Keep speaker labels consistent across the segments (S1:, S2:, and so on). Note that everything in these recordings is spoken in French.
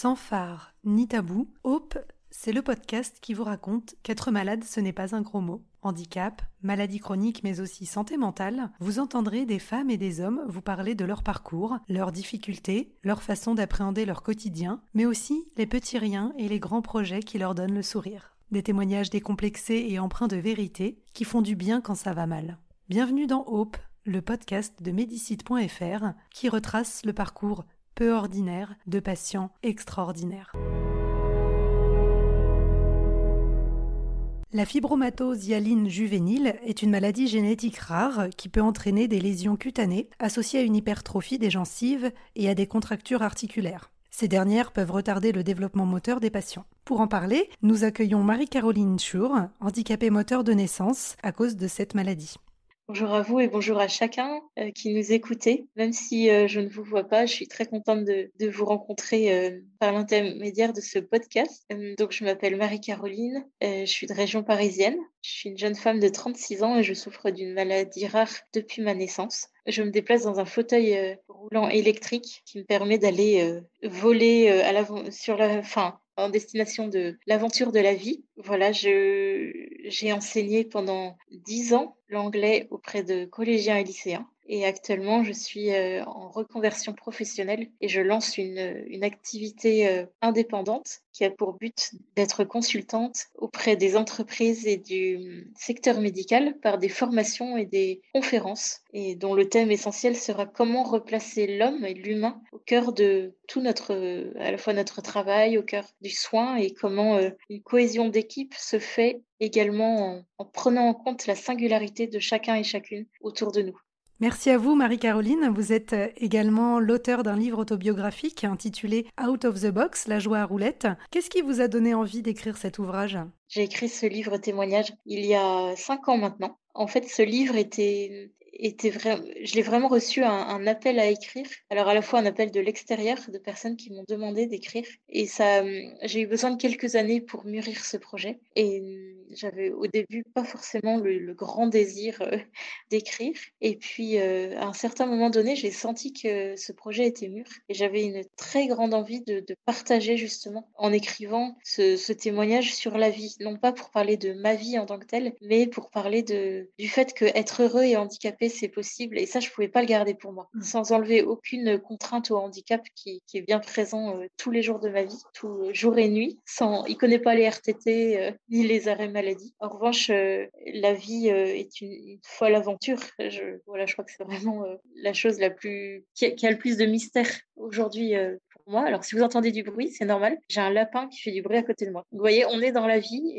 S1: Sans phare ni tabou, Hope, c'est le podcast qui vous raconte qu'être malade, ce n'est pas un gros mot. Handicap, maladie chronique, mais aussi santé mentale, vous entendrez des femmes et des hommes vous parler de leur parcours, leurs difficultés, leur façon d'appréhender leur quotidien, mais aussi les petits riens et les grands projets qui leur donnent le sourire. Des témoignages décomplexés et empreints de vérité qui font du bien quand ça va mal. Bienvenue dans Hope, le podcast de Medicite.fr qui retrace le parcours peu ordinaire de patients extraordinaires. La fibromatose hyaline juvénile est une maladie génétique rare qui peut entraîner des lésions cutanées associées à une hypertrophie des gencives et à des contractures articulaires. Ces dernières peuvent retarder le développement moteur des patients. Pour en parler, nous accueillons Marie-Caroline Schur, handicapée moteur de naissance à cause de cette maladie.
S2: Bonjour à vous et bonjour à chacun euh, qui nous écoutez. Même si euh, je ne vous vois pas, je suis très contente de, vous rencontrer euh, par l'intermédiaire de ce podcast. donc, je m'appelle Marie-Caroline, je suis de région parisienne. Je suis une jeune femme de 36 ans et je souffre d'une maladie rare depuis ma naissance. Je me déplace dans un fauteuil roulant électrique qui me permet d'aller voler à l'avant sur la fin en destination de l'aventure de la vie. Voilà, j'ai enseigné pendant dix ans l'anglais auprès de collégiens et lycéens. Et actuellement, je suis euh, en reconversion professionnelle et je lance une, une activité euh, indépendante qui a pour but d'être consultante auprès des entreprises et du secteur médical par des formations et des conférences et dont le thème essentiel sera comment replacer l'homme et l'humain au cœur de tout notre, à la fois notre travail, au cœur du soin et comment euh, une cohésion d'équipe se fait également en prenant en compte la singularité de chacun et chacune autour de nous.
S1: Merci à vous, Marie-Caroline. Vous êtes euh, également l'auteur d'un livre autobiographique intitulé Out of the Box, la joie à roulette. Qu'est-ce qui vous a donné envie d'écrire cet ouvrage?
S2: J'ai écrit ce livre témoignage il y a cinq ans maintenant. En fait, ce livre était était vraiment, je l'ai vraiment reçu un, appel à écrire. Alors à la fois un appel de l'extérieur, de personnes qui m'ont demandé d'écrire, et ça, j'ai eu besoin de quelques années pour mûrir ce projet. Et j'avais au début pas forcément le, grand désir euh, d'écrire. Et puis euh, à un certain moment donné, j'ai senti que ce projet était mûr, et j'avais une très grande envie de, partager justement en écrivant ce, ce, témoignage sur la vie, non pas pour parler de ma vie en tant que telle, mais pour parler de, du fait que être heureux et handicapé c'est possible. Et ça, je pouvais pas le garder pour moi, mmh. sans enlever aucune contrainte au handicap qui, est bien présent euh, tous les jours de ma vie, tout euh, jour et nuit. Sans, il connaît pas les RTT euh, ni les arrêts maladie. En revanche, la vie est une, folle aventure. Je, voilà, je crois que c'est vraiment la chose la plus qui a, le plus de mystère aujourd'hui moi. Alors, si vous entendez du bruit, c'est normal. J'ai un lapin qui fait du bruit à côté de moi. Vous voyez, on est dans la vie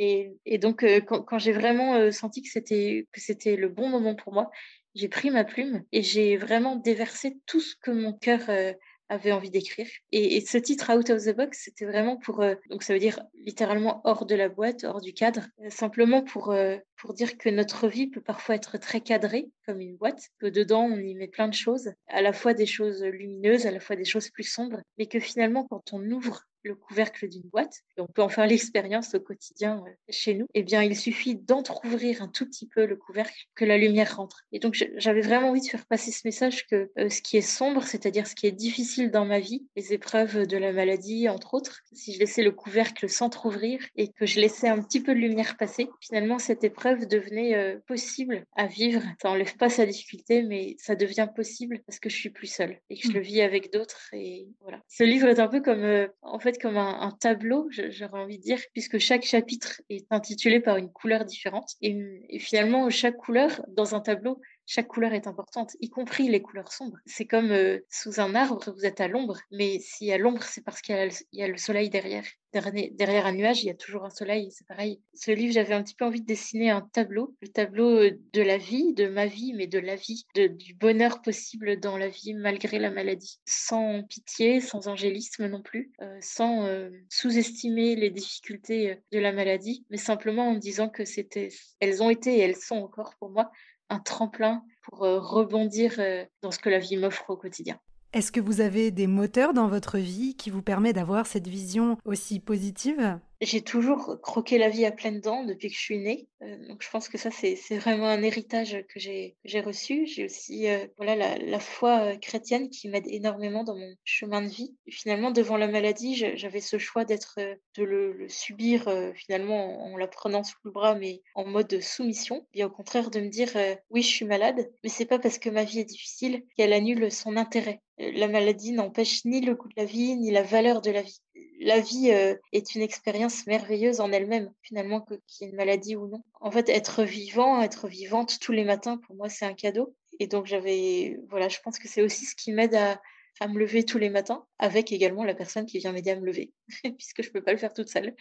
S2: et, donc quand, quand j'ai vraiment senti que c'était que c'était le bon moment pour moi, j'ai pris ma plume et j'ai vraiment déversé tout ce que mon cœur euh, avait envie d'écrire. Et, ce titre Out of the Box, c'était vraiment pour, euh, donc ça veut dire littéralement hors de la boîte, hors du cadre, euh, simplement pour, pour dire que notre vie peut parfois être très cadrée comme une boîte, que dedans on y met plein de choses, à la fois des choses lumineuses, à la fois des choses plus sombres, mais que finalement quand on ouvre le couvercle d'une boîte, et on peut en faire l'expérience au quotidien euh, chez nous, eh bien, il suffit d'entrouvrir un tout petit peu le couvercle que la lumière rentre. Et donc, j'avais vraiment envie de faire passer ce message que euh, ce qui est sombre, c'est-à-dire ce qui est difficile dans ma vie, les épreuves de la maladie, entre autres, si je laissais le couvercle s'entrouvrir et que je laissais un petit peu de lumière passer, finalement, cette épreuve devenait euh, possible à vivre. Ça enlève pas sa difficulté, mais ça devient possible parce que je suis plus seule et que je le mmh. vis avec d'autres. Et voilà. Ce livre est un peu comme, en fait, comme un, tableau, j'aurais envie de dire, puisque chaque chapitre est intitulé par une couleur différente. et finalement, chaque couleur dans un tableau chaque couleur est importante, y compris les couleurs sombres. C'est comme euh, sous un arbre, vous êtes à l'ombre, mais s'il y a l'ombre, c'est parce qu'il y, a le soleil derrière. derrière. un nuage, il y a toujours un soleil, c'est pareil. Ce livre, j'avais un petit peu envie de dessiner un tableau, le tableau euh, de la vie, de ma vie, mais de la vie, du bonheur possible dans la vie malgré la maladie, sans pitié, sans angélisme non plus, euh, sans sous-estimer les difficultés de la maladie, mais simplement en disant que c'était, elles ont été et elles sont encore pour moi un tremplin pour euh, rebondir euh, dans ce que la vie m'offre au quotidien.
S1: Est-ce que vous avez des moteurs dans votre vie qui vous permettent d'avoir cette vision aussi positive?
S2: J'ai toujours croqué la vie à pleines dents depuis que je suis née. Euh, donc je pense que ça, c'est vraiment un héritage que j'ai reçu. J'ai aussi euh, voilà, la, foi euh, chrétienne qui m'aide énormément dans mon chemin de vie. Finalement, devant la maladie, j'avais ce choix d'être, de le, le subir finalement en, la prenant sous le bras, mais en mode soumission. Et au contraire, de me dire oui, je suis malade, mais c'est pas parce que ma vie est difficile qu'elle annule son intérêt. La maladie n'empêche ni le goût de la vie, ni la valeur de la vie la vie euh, est une expérience merveilleuse en elle-même, finalement, qu'il y ait une maladie ou non. En fait, être vivant, être vivante tous les matins, pour moi, c'est un cadeau. Et donc, j'avais, voilà, je pense que c'est aussi ce qui m'aide à, à me lever tous les matins, avec également la personne qui vient m'aider à me lever, puisque je ne peux pas le faire toute seule.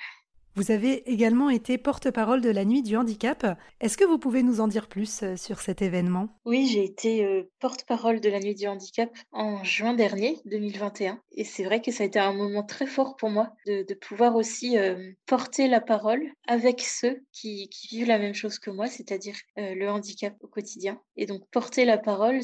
S1: Vous avez également été porte-parole de la nuit du handicap. Est-ce que vous pouvez nous en dire plus euh, sur cet événement?
S2: Oui, j'ai été euh, porte-parole de la nuit du handicap en juin dernier, 2021. Et c'est vrai que ça a été un moment très fort pour moi de, pouvoir aussi euh, porter la parole avec ceux qui, vivent la même chose que moi, c'est-à-dire le handicap au quotidien. Et donc porter la parole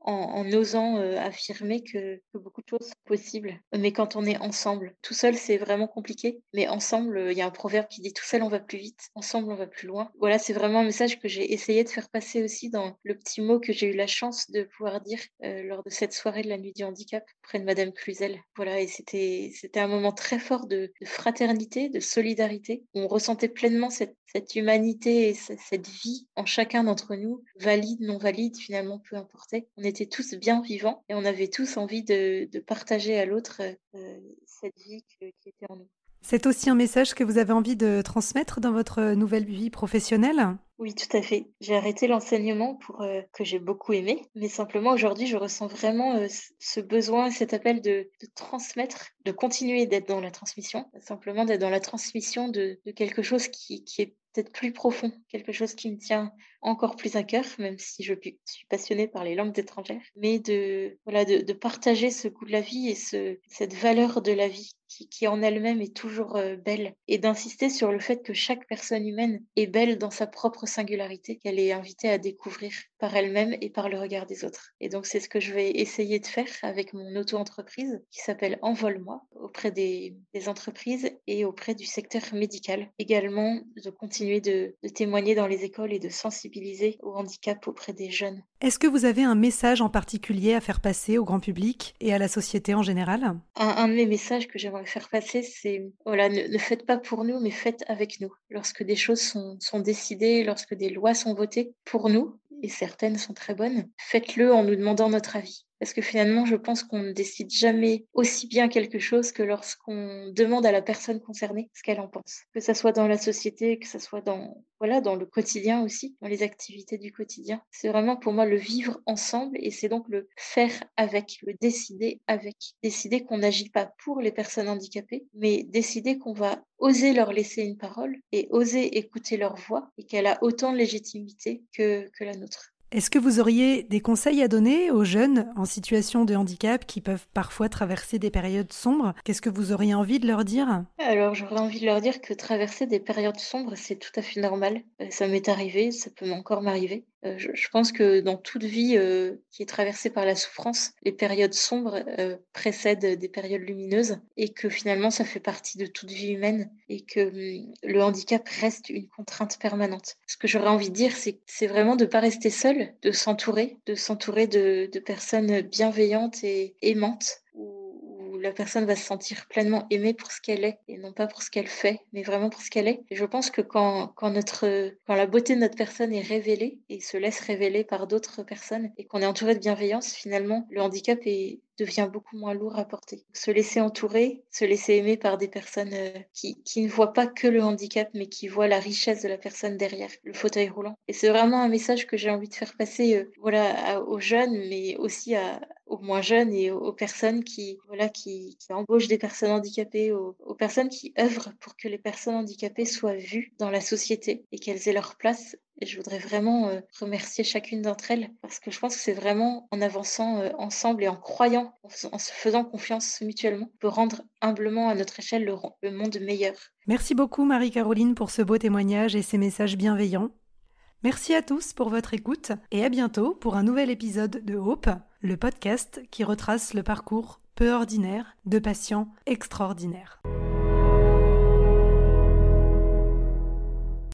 S2: en, osant affirmer que, que beaucoup de choses sont possibles. Mais quand on est ensemble, tout seul, c'est vraiment compliqué. Mais ensemble, il y a un proverbe qui dit tout seul on va plus vite, ensemble on va plus loin. Voilà, c'est vraiment un message que j'ai essayé de faire passer aussi dans le petit mot que j'ai eu la chance de pouvoir dire euh, lors de cette soirée de la nuit du handicap près de Madame Cluzel. Voilà, et c'était c'était un moment très fort de, fraternité, de solidarité. On ressentait pleinement cette, cette humanité et cette, vie en chacun d'entre nous, valide, non valide, finalement peu importait. On était tous bien vivants et on avait tous envie de, partager à l'autre euh, cette vie qui était en nous.
S1: C'est aussi un message que vous avez envie de transmettre dans votre nouvelle vie professionnelle?
S2: Oui, tout à fait. J'ai arrêté l'enseignement pour euh, que j'ai beaucoup aimé, mais simplement aujourd'hui, je ressens vraiment euh, ce besoin, cet appel de, transmettre, de continuer d'être dans la transmission, simplement d'être dans la transmission de, quelque chose qui, est peut-être plus profond, quelque chose qui me tient encore plus à cœur, même si je suis passionnée par les langues étrangères, mais de, voilà, de, partager ce goût de la vie et ce, cette valeur de la vie qui, qui en elle-même est toujours euh, belle, et d'insister sur le fait que chaque personne humaine est belle dans sa propre singularité, qu'elle est invitée à découvrir par elle-même et par le regard des autres. Et donc c'est ce que je vais essayer de faire avec mon auto-entreprise qui s'appelle Envole-moi auprès des, des, entreprises et auprès du secteur médical. Également de continuer de, de témoigner dans les écoles et de sensibiliser au handicap auprès des jeunes.
S1: Est-ce que vous avez un message en particulier à faire passer au grand public et à la société en général?
S2: Un, de mes messages que j'aimerais faire passer, c'est voilà, ne, faites pas pour nous, mais faites avec nous. Lorsque des choses sont, sont décidées, lorsque des lois sont votées pour nous, et certaines sont très bonnes, faites-le en nous demandant notre avis. Parce que finalement, je pense qu'on ne décide jamais aussi bien quelque chose que lorsqu'on demande à la personne concernée ce qu'elle en pense. Que ça soit dans la société, que ça soit dans, voilà, dans le quotidien aussi, dans les activités du quotidien. C'est vraiment pour moi le vivre ensemble et c'est donc le faire avec, le décider avec. Décider qu'on n'agit pas pour les personnes handicapées, mais décider qu'on va oser leur laisser une parole et oser écouter leur voix et qu'elle a autant de légitimité que la nôtre.
S1: Est-ce que vous auriez des conseils à donner aux jeunes en situation de handicap qui peuvent parfois traverser des périodes sombres? Qu'est-ce que vous auriez envie de leur dire?
S2: Alors j'aurais envie de leur dire que traverser des périodes sombres, c'est tout à fait normal. Euh, ça m'est arrivé, ça peut encore m'arriver. Euh, je, pense que dans toute vie euh, qui est traversée par la souffrance, les périodes sombres euh, précèdent des périodes lumineuses et que finalement ça fait partie de toute vie humaine et que hum, le handicap reste une contrainte permanente. Ce que j'aurais envie de dire, c'est vraiment de ne pas rester seul, de s'entourer, de s'entourer de personnes bienveillantes et aimantes la personne va se sentir pleinement aimée pour ce qu'elle est et non pas pour ce qu'elle fait, mais vraiment pour ce qu'elle est. Et je pense que quand, quand, notre, quand la beauté de notre personne est révélée et se laisse révéler par d'autres personnes et qu'on est entouré de bienveillance, finalement, le handicap est, devient beaucoup moins lourd à porter. Se laisser entourer, se laisser aimer par des personnes euh, qui, qui, ne voient pas que le handicap, mais qui voient la richesse de la personne derrière, le fauteuil roulant. Et c'est vraiment un message que j'ai envie de faire passer euh, voilà, aux jeunes, mais aussi à, aux moins jeunes et aux, personnes qui, voilà, qui, embauchent des personnes handicapées, aux, personnes qui œuvrent pour que les personnes handicapées soient vues dans la société et qu'elles aient leur place. Et je voudrais vraiment euh, remercier chacune d'entre elles parce que je pense que c'est vraiment en avançant euh, ensemble et en croyant, en, se faisant confiance mutuellement, peut rendre humblement à notre échelle le, le monde meilleur.
S1: Merci beaucoup Marie-Caroline pour ce beau témoignage et ces messages bienveillants. Merci à tous pour votre écoute et à bientôt pour un nouvel épisode de Hope, le podcast qui retrace le parcours peu ordinaire de patients extraordinaires.